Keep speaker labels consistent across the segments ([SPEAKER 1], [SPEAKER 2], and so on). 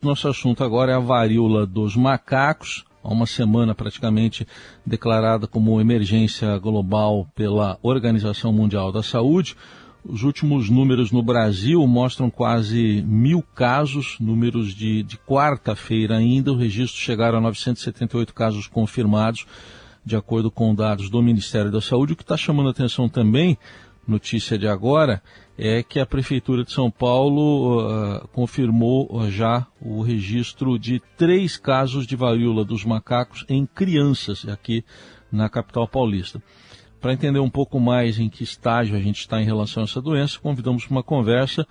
[SPEAKER 1] Nosso assunto agora é a varíola dos macacos, há uma semana praticamente declarada como emergência global pela Organização Mundial da Saúde. Os últimos números no Brasil mostram quase mil casos, números de, de quarta-feira ainda. O registro chegaram a 978 casos confirmados, de acordo com dados do Ministério da Saúde. O que está chamando a atenção também notícia de agora é que a Prefeitura de São Paulo uh, confirmou uh, já o registro de três casos de varíola dos macacos em crianças aqui na capital paulista. Para entender um pouco mais em que estágio a gente está em relação a essa doença, convidamos para uma conversa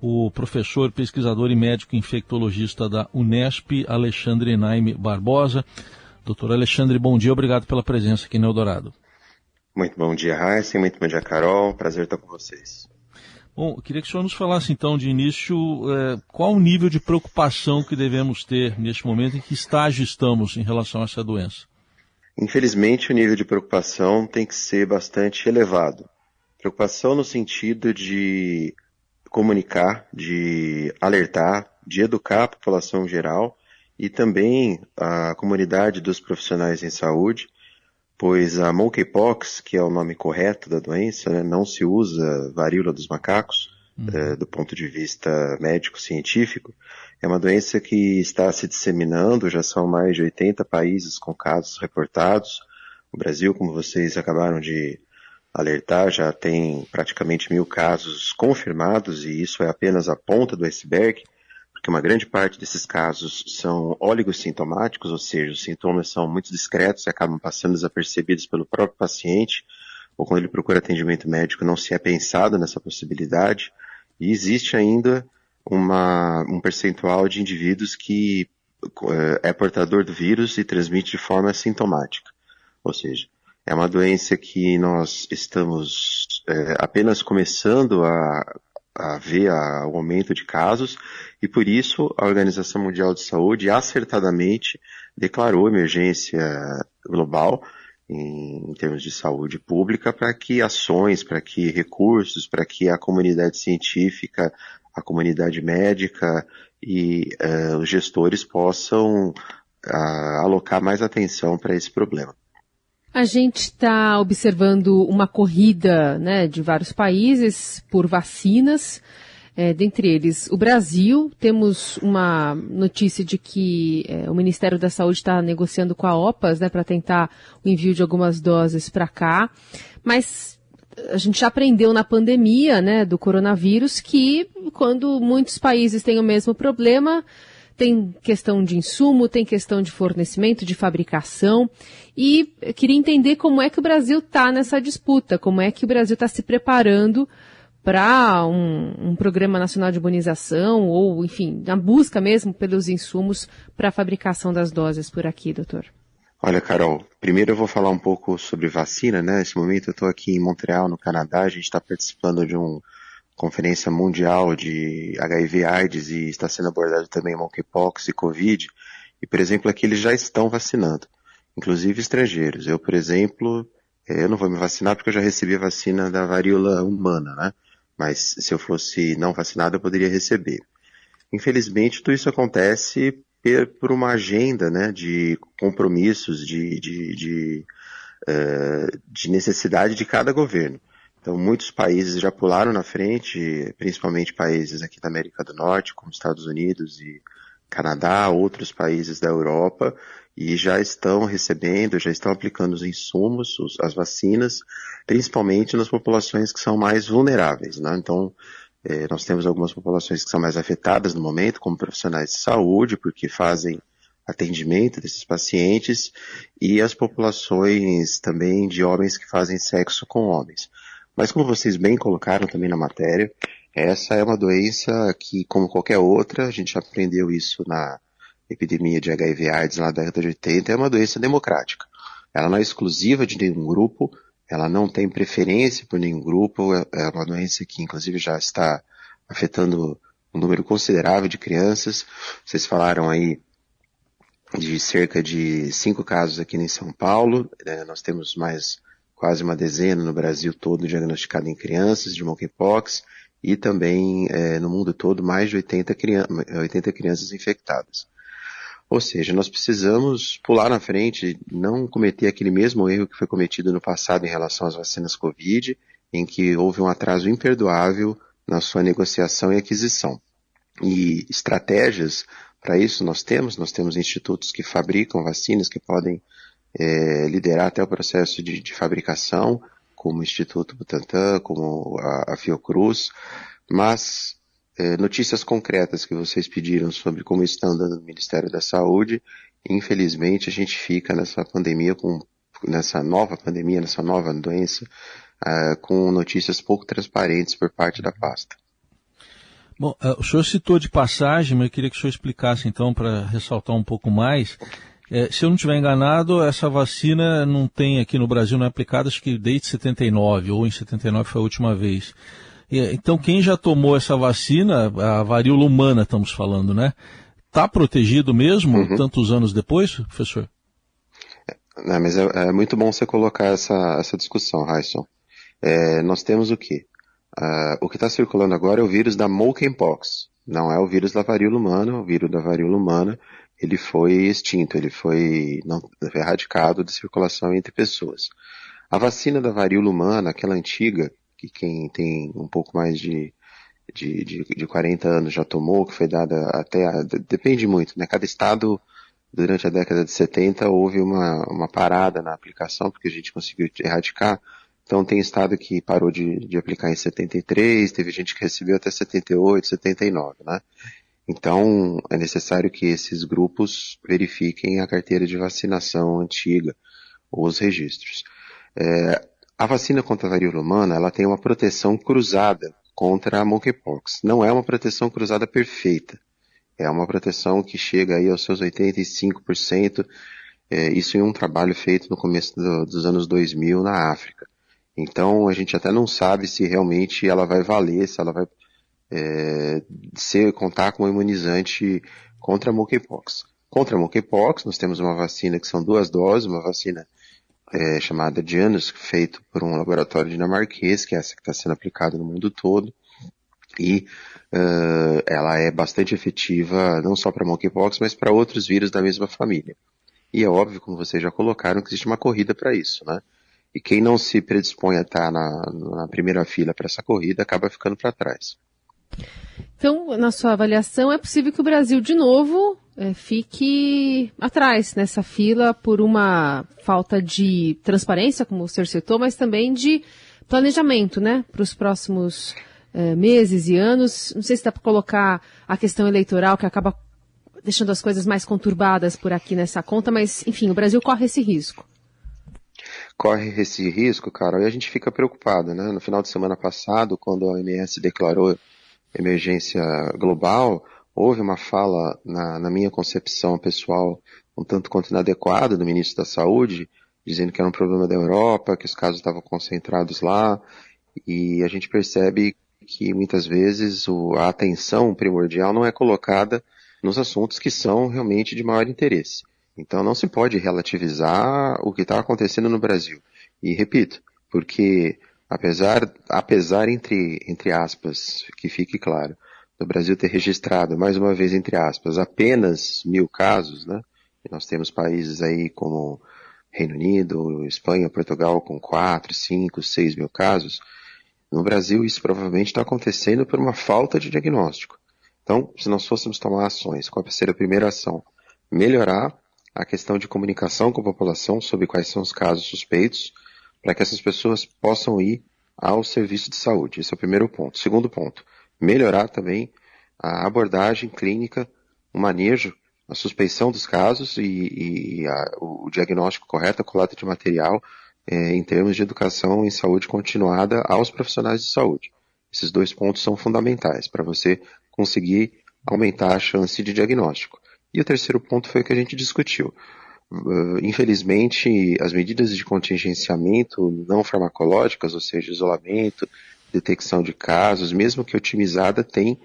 [SPEAKER 1] o professor, pesquisador e médico infectologista da Unesp, Alexandre Naime Barbosa. Doutor Alexandre, bom dia, obrigado pela presença aqui no Eldorado.
[SPEAKER 2] Muito bom dia, Raíssa, muito bom dia, Carol. Prazer estar com vocês.
[SPEAKER 1] Bom, eu queria que o senhor nos falasse então de início é, qual o nível de preocupação que devemos ter neste momento, em que estágio estamos em relação a essa doença.
[SPEAKER 2] Infelizmente, o nível de preocupação tem que ser bastante elevado. Preocupação no sentido de comunicar, de alertar, de educar a população geral e também a comunidade dos profissionais em saúde pois a monkeypox, que é o nome correto da doença, né, não se usa varíola dos macacos, uhum. é, do ponto de vista médico-científico, é uma doença que está se disseminando, já são mais de 80 países com casos reportados. O Brasil, como vocês acabaram de alertar, já tem praticamente mil casos confirmados e isso é apenas a ponta do iceberg porque uma grande parte desses casos são oligossintomáticos, ou seja, os sintomas são muito discretos e acabam passando desapercebidos pelo próprio paciente, ou quando ele procura atendimento médico não se é pensado nessa possibilidade, e existe ainda uma, um percentual de indivíduos que é portador do vírus e transmite de forma sintomática, ou seja, é uma doença que nós estamos é, apenas começando a a ver o aumento de casos e por isso a Organização Mundial de Saúde acertadamente declarou emergência global em, em termos de saúde pública para que ações, para que recursos, para que a comunidade científica, a comunidade médica e uh, os gestores possam uh, alocar mais atenção para esse problema.
[SPEAKER 3] A gente está observando uma corrida né, de vários países por vacinas, é, dentre eles o Brasil. Temos uma notícia de que é, o Ministério da Saúde está negociando com a OPAS né, para tentar o envio de algumas doses para cá. Mas a gente já aprendeu na pandemia né, do coronavírus que quando muitos países têm o mesmo problema, tem questão de insumo, tem questão de fornecimento, de fabricação. E queria entender como é que o Brasil está nessa disputa, como é que o Brasil está se preparando para um, um, programa nacional de imunização ou, enfim, na busca mesmo pelos insumos para a fabricação das doses por aqui, doutor.
[SPEAKER 2] Olha, Carol, primeiro eu vou falar um pouco sobre vacina, né? Nesse momento eu estou aqui em Montreal, no Canadá, a gente está participando de um Conferência Mundial de HIV AIDS e está sendo abordado também monkeypox e Covid. E, por exemplo, aqui eles já estão vacinando, inclusive estrangeiros. Eu, por exemplo, eh, eu não vou me vacinar porque eu já recebi a vacina da varíola humana, né? Mas se eu fosse não vacinado, eu poderia receber. Infelizmente, tudo isso acontece por uma agenda né, de compromissos, de, de, de, uh, de necessidade de cada governo. Então, muitos países já pularam na frente, principalmente países aqui da América do Norte, como Estados Unidos e Canadá, outros países da Europa, e já estão recebendo, já estão aplicando os insumos, as vacinas, principalmente nas populações que são mais vulneráveis. Né? Então, eh, nós temos algumas populações que são mais afetadas no momento, como profissionais de saúde, porque fazem atendimento desses pacientes, e as populações também de homens que fazem sexo com homens. Mas como vocês bem colocaram também na matéria, essa é uma doença que, como qualquer outra, a gente aprendeu isso na epidemia de HIV AIDS lá da década de 80, é uma doença democrática. Ela não é exclusiva de nenhum grupo, ela não tem preferência por nenhum grupo, é uma doença que inclusive já está afetando um número considerável de crianças. Vocês falaram aí de cerca de cinco casos aqui em São Paulo, né? nós temos mais quase uma dezena no Brasil todo diagnosticado em crianças de monkeypox e também é, no mundo todo mais de 80, crian 80 crianças infectadas. Ou seja, nós precisamos pular na frente, não cometer aquele mesmo erro que foi cometido no passado em relação às vacinas Covid, em que houve um atraso imperdoável na sua negociação e aquisição. E estratégias para isso nós temos, nós temos institutos que fabricam vacinas que podem é, liderar até o processo de, de, fabricação, como o Instituto Butantan, como a, a Fiocruz, mas é, notícias concretas que vocês pediram sobre como estão andando no Ministério da Saúde, infelizmente a gente fica nessa pandemia com nessa nova pandemia, nessa nova doença, uh, com notícias pouco transparentes por parte da pasta.
[SPEAKER 1] Bom, uh, o senhor citou de passagem, mas eu queria que o senhor explicasse então para ressaltar um pouco mais. É, se eu não estiver enganado, essa vacina não tem aqui no Brasil, não é aplicada acho que desde 79, ou em 79 foi a última vez. Então, quem já tomou essa vacina, a varíola humana estamos falando, né? Está protegido mesmo, uhum. tantos anos depois, professor?
[SPEAKER 2] É, mas é, é, muito bom você colocar essa, essa discussão, Raisson. É, nós temos o quê? Uh, o que está circulando agora é o vírus da monkeypox. Não é o vírus da varíola humana. O vírus da varíola humana ele foi extinto, ele foi, erradicado de circulação entre pessoas. A vacina da varíola humana, aquela antiga, que quem tem um pouco mais de, de, de, de 40 anos já tomou, que foi dada até, a, depende muito, né? Cada estado, durante a década de 70, houve uma, uma parada na aplicação, porque a gente conseguiu erradicar. Então tem estado que parou de, de aplicar em 73, teve gente que recebeu até 78, 79, né? Então é necessário que esses grupos verifiquem a carteira de vacinação antiga, ou os registros. É, a vacina contra a varíola humana, ela tem uma proteção cruzada contra a monkeypox. Não é uma proteção cruzada perfeita. É uma proteção que chega aí aos seus 85%, é, isso em um trabalho feito no começo do, dos anos 2000 na África. Então a gente até não sabe se realmente ela vai valer, se ela vai é, ser, contar com um imunizante contra a monkeypox. Contra a monkeypox, nós temos uma vacina que são duas doses, uma vacina é, chamada Janus, feito por um laboratório dinamarquês, que é essa que está sendo aplicada no mundo todo. E uh, ela é bastante efetiva não só para monkeypox, mas para outros vírus da mesma família. E é óbvio, como vocês já colocaram, que existe uma corrida para isso, né? E quem não se predispõe a estar na, na primeira fila para essa corrida acaba ficando para trás.
[SPEAKER 3] Então, na sua avaliação, é possível que o Brasil, de novo, é, fique atrás nessa fila por uma falta de transparência, como o senhor citou, mas também de planejamento, né, para os próximos é, meses e anos. Não sei se dá para colocar a questão eleitoral, que acaba deixando as coisas mais conturbadas por aqui nessa conta, mas, enfim, o Brasil corre esse risco.
[SPEAKER 2] Corre esse risco, cara, e a gente fica preocupado, né? No final de semana passado, quando a OMS declarou emergência global, houve uma fala, na, na minha concepção pessoal, um tanto quanto inadequada do ministro da Saúde, dizendo que era um problema da Europa, que os casos estavam concentrados lá, e a gente percebe que muitas vezes o, a atenção primordial não é colocada nos assuntos que são realmente de maior interesse. Então não se pode relativizar o que está acontecendo no Brasil. E repito, porque Apesar, apesar entre, entre aspas, que fique claro, do Brasil ter registrado, mais uma vez entre aspas, apenas mil casos, né? E nós temos países aí como Reino Unido, Espanha, Portugal com quatro, cinco, seis mil casos. No Brasil isso provavelmente está acontecendo por uma falta de diagnóstico. Então, se nós fôssemos tomar ações, qual seria a primeira ação? Melhorar a questão de comunicação com a população sobre quais são os casos suspeitos, para que essas pessoas possam ir ao serviço de saúde. Esse é o primeiro ponto. Segundo ponto, melhorar também a abordagem clínica, o manejo, a suspeição dos casos e, e a, o diagnóstico correto, a coleta de material é, em termos de educação em saúde continuada aos profissionais de saúde. Esses dois pontos são fundamentais para você conseguir aumentar a chance de diagnóstico. E o terceiro ponto foi o que a gente discutiu. Uh, infelizmente, as medidas de contingenciamento não farmacológicas, ou seja, isolamento, detecção de casos, mesmo que otimizada, tem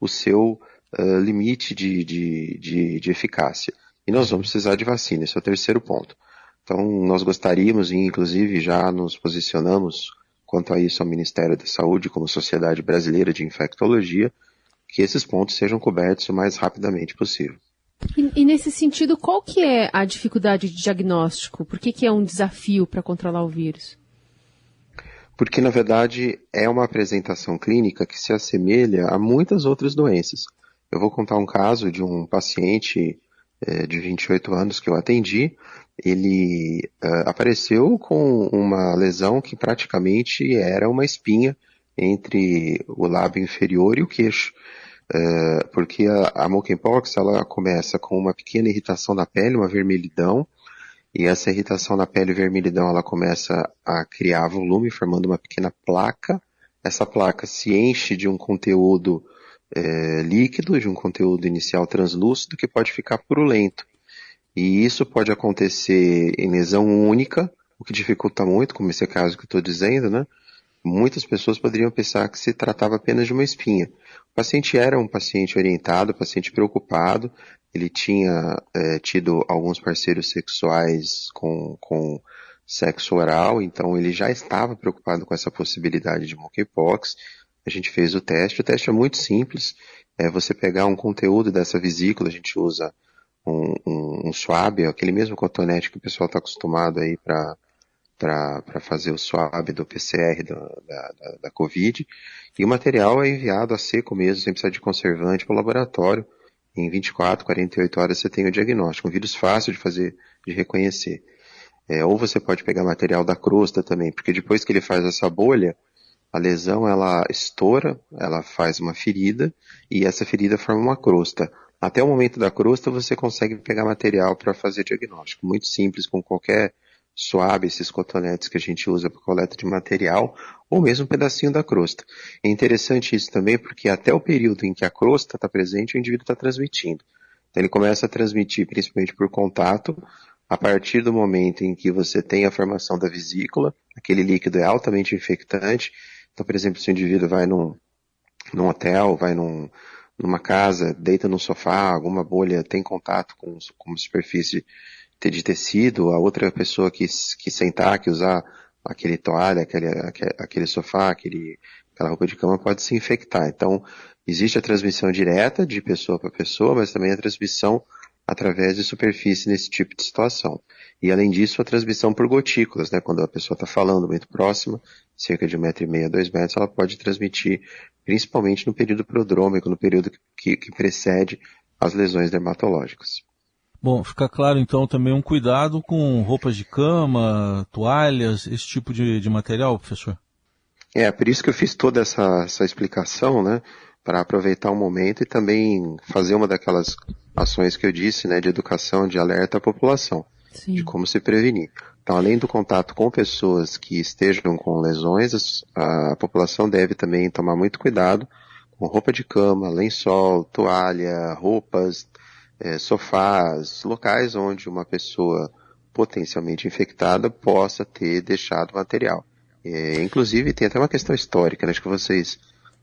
[SPEAKER 2] o seu uh, limite de, de, de, de, eficácia. E nós vamos precisar de vacina, esse é o terceiro ponto. Então, nós gostaríamos, e inclusive já nos posicionamos quanto a isso ao Ministério da Saúde, como Sociedade Brasileira de Infectologia, que esses pontos sejam cobertos o mais rapidamente possível.
[SPEAKER 3] E, e, nesse sentido, qual que é a dificuldade de diagnóstico? Por que, que é um desafio para controlar o vírus?
[SPEAKER 2] Porque, na verdade, é uma apresentação clínica que se assemelha a muitas outras doenças. Eu vou contar um caso de um paciente é, de 28 anos que eu atendi. Ele uh, apareceu com uma lesão que praticamente era uma espinha entre o lábio inferior e o queixo. Uh, porque a, a monkeypox ela começa com uma pequena irritação na pele, uma vermelhidão, e essa irritação na pele vermelhidão ela começa a criar volume, formando uma pequena placa. Essa placa se enche de um conteúdo é, líquido, de um conteúdo inicial translúcido que pode ficar purulento. E isso pode acontecer em lesão única, o que dificulta muito, como esse caso que eu estou dizendo, né? Muitas pessoas poderiam pensar que se tratava apenas de uma espinha. O paciente era um paciente orientado, paciente preocupado, ele tinha é, tido alguns parceiros sexuais com, com sexo oral, então ele já estava preocupado com essa possibilidade de monkeypox, a gente fez o teste. O teste é muito simples. É você pegar um conteúdo dessa vesícula, a gente usa um, um, um swab, aquele mesmo cotonete que o pessoal está acostumado aí para para fazer o swab do PCR do, da, da, da, Covid. E o material é enviado a seco mesmo, sem precisar de conservante, para o laboratório. Em 24, 48 horas você tem o diagnóstico. Um vírus fácil de fazer, de reconhecer. É, ou você pode pegar material da crosta também, porque depois que ele faz essa bolha, a lesão ela estoura, ela faz uma ferida e essa ferida forma uma crosta. Até o momento da crosta você consegue pegar material para fazer diagnóstico. Muito simples, com qualquer suave, esses cotonetes que a gente usa para coleta de material, ou mesmo um pedacinho da crosta. É interessante isso também porque até o período em que a crosta está presente, o indivíduo está transmitindo. Então ele começa a transmitir principalmente por contato, a partir do momento em que você tem a formação da vesícula, aquele líquido é altamente infectante, então, por exemplo, se o indivíduo vai num, num hotel, vai num, numa casa, deita no sofá, alguma bolha tem contato com, com uma superfície de tecido, a outra pessoa que, que sentar, que usar aquele toalha, aquele, aquele sofá, aquele, aquela roupa de cama pode se infectar. Então, existe a transmissão direta de pessoa para pessoa, mas também a transmissão através de superfície nesse tipo de situação. E além disso, a transmissão por gotículas, né? Quando a pessoa está falando muito próxima, cerca de um metro e meio dois metros, ela pode transmitir, principalmente no período prodrômico, no período que, que precede as lesões dermatológicas.
[SPEAKER 1] Bom, fica claro então também um cuidado com roupas de cama, toalhas, esse tipo de, de material, professor?
[SPEAKER 2] É, por isso que eu fiz toda essa, essa explicação, né? Para aproveitar o momento e também fazer uma daquelas ações que eu disse, né, de educação, de alerta à população, Sim. de como se prevenir. Então, além do contato com pessoas que estejam com lesões, a população deve também tomar muito cuidado com roupa de cama, lençol, toalha, roupas, é, sofás, locais onde uma pessoa potencialmente infectada possa ter deixado material. É, inclusive, tem até uma questão histórica, né? acho que vocês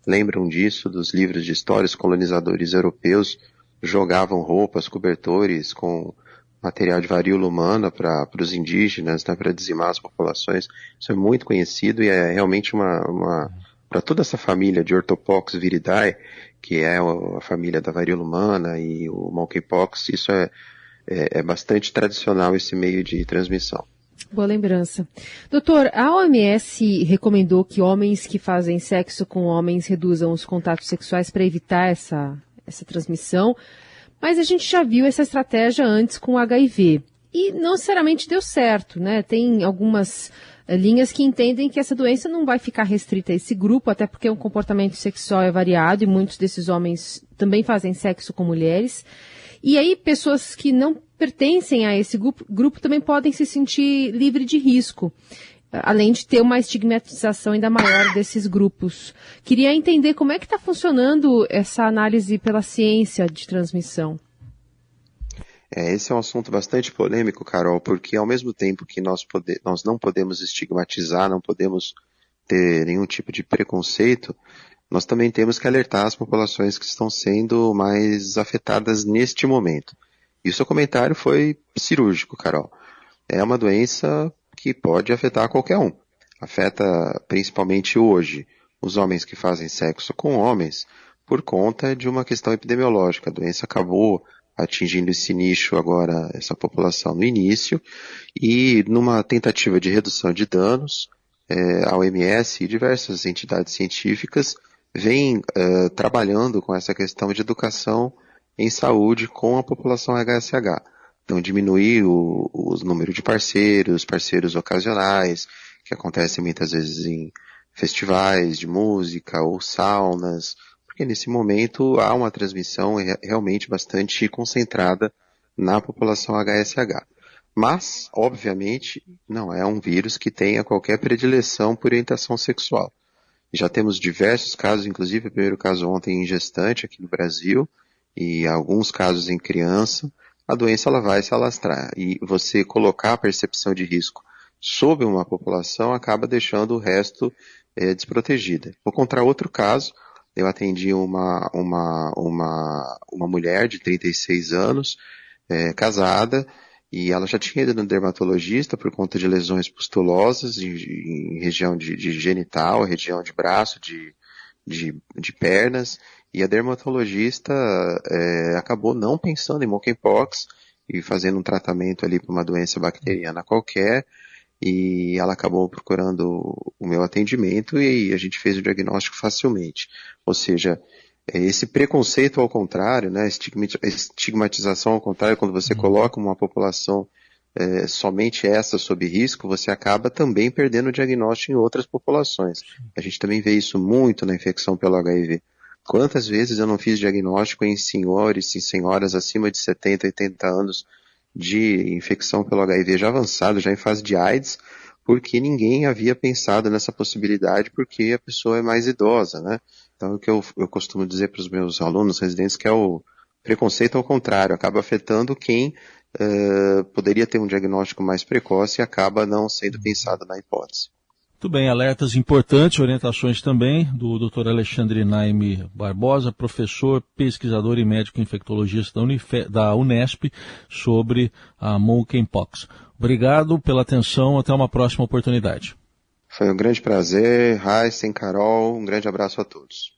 [SPEAKER 2] lembram disso, dos livros de história, os colonizadores europeus jogavam roupas, cobertores com material de varíola humana para os indígenas, né, para dizimar as populações. Isso é muito conhecido e é realmente uma, uma para toda essa família de Orthopox viridae, que é a família da varíola humana e o monkeypox, isso é, é, é bastante tradicional esse meio de transmissão.
[SPEAKER 3] Boa lembrança. Doutor, a OMS recomendou que homens que fazem sexo com homens reduzam os contatos sexuais para evitar essa, essa transmissão, mas a gente já viu essa estratégia antes com o HIV. E não necessariamente deu certo, né? Tem algumas uh, linhas que entendem que essa doença não vai ficar restrita a esse grupo, até porque o comportamento sexual é variado e muitos desses homens também fazem sexo com mulheres. E aí, pessoas que não pertencem a esse grupo, grupo também podem se sentir livre de risco, além de ter uma estigmatização ainda maior desses grupos. Queria entender como é que está funcionando essa análise pela ciência de transmissão.
[SPEAKER 2] É, esse é um assunto bastante polêmico, Carol, porque ao mesmo tempo que nós, pode, nós não podemos estigmatizar, não podemos ter nenhum tipo de preconceito, nós também temos que alertar as populações que estão sendo mais afetadas neste momento. E o seu comentário foi cirúrgico, Carol. É uma doença que pode afetar qualquer um. Afeta principalmente hoje os homens que fazem sexo com homens por conta de uma questão epidemiológica. A doença acabou atingindo esse nicho agora, essa população no início, e numa tentativa de redução de danos, é, a OMS e diversas entidades científicas vêm uh, trabalhando com essa questão de educação em saúde com a população HSH. Então, diminuir o, o número de parceiros, parceiros ocasionais, que acontecem muitas vezes em festivais de música ou saunas, porque nesse momento há uma transmissão realmente bastante concentrada na população HSH. Mas, obviamente, não é um vírus que tenha qualquer predileção por orientação sexual. Já temos diversos casos, inclusive o primeiro caso ontem em gestante aqui no Brasil, e alguns casos em criança, a doença ela vai se alastrar. E você colocar a percepção de risco sobre uma população acaba deixando o resto é, desprotegida. Vou contar outro caso. Eu atendi uma, uma, uma, uma mulher de 36 anos, é, casada, e ela já tinha ido no dermatologista por conta de lesões pustulosas em, em região de, de, genital, região de braço, de, de, de pernas, e a dermatologista é, acabou não pensando em monkeypox e fazendo um tratamento ali para uma doença bacteriana qualquer, e ela acabou procurando o meu atendimento e a gente fez o diagnóstico facilmente. Ou seja, é, esse preconceito ao contrário, né, estigmatização ao contrário, quando você uhum. coloca uma população é, somente essa sob risco, você acaba também perdendo o diagnóstico em outras populações. A gente também vê isso muito na infecção pelo HIV. Quantas vezes eu não fiz diagnóstico em senhores e senhoras acima de 70, 80 anos de infecção pelo HIV já avançado, já em fase de AIDS, porque ninguém havia pensado nessa possibilidade porque a pessoa é mais idosa, né? Então, o que eu, eu costumo dizer para os meus alunos residentes que é o preconceito ao contrário, acaba afetando quem uh, poderia ter um diagnóstico mais precoce e acaba não sendo pensado na hipótese.
[SPEAKER 1] Muito bem, alertas importantes, orientações também do Dr. Alexandre Naime Barbosa, professor, pesquisador e médico infectologista da, da Unesp, sobre a monkeypox. Obrigado pela atenção, até uma próxima oportunidade.
[SPEAKER 2] Foi um grande prazer, Heisen, Carol, um grande abraço a todos.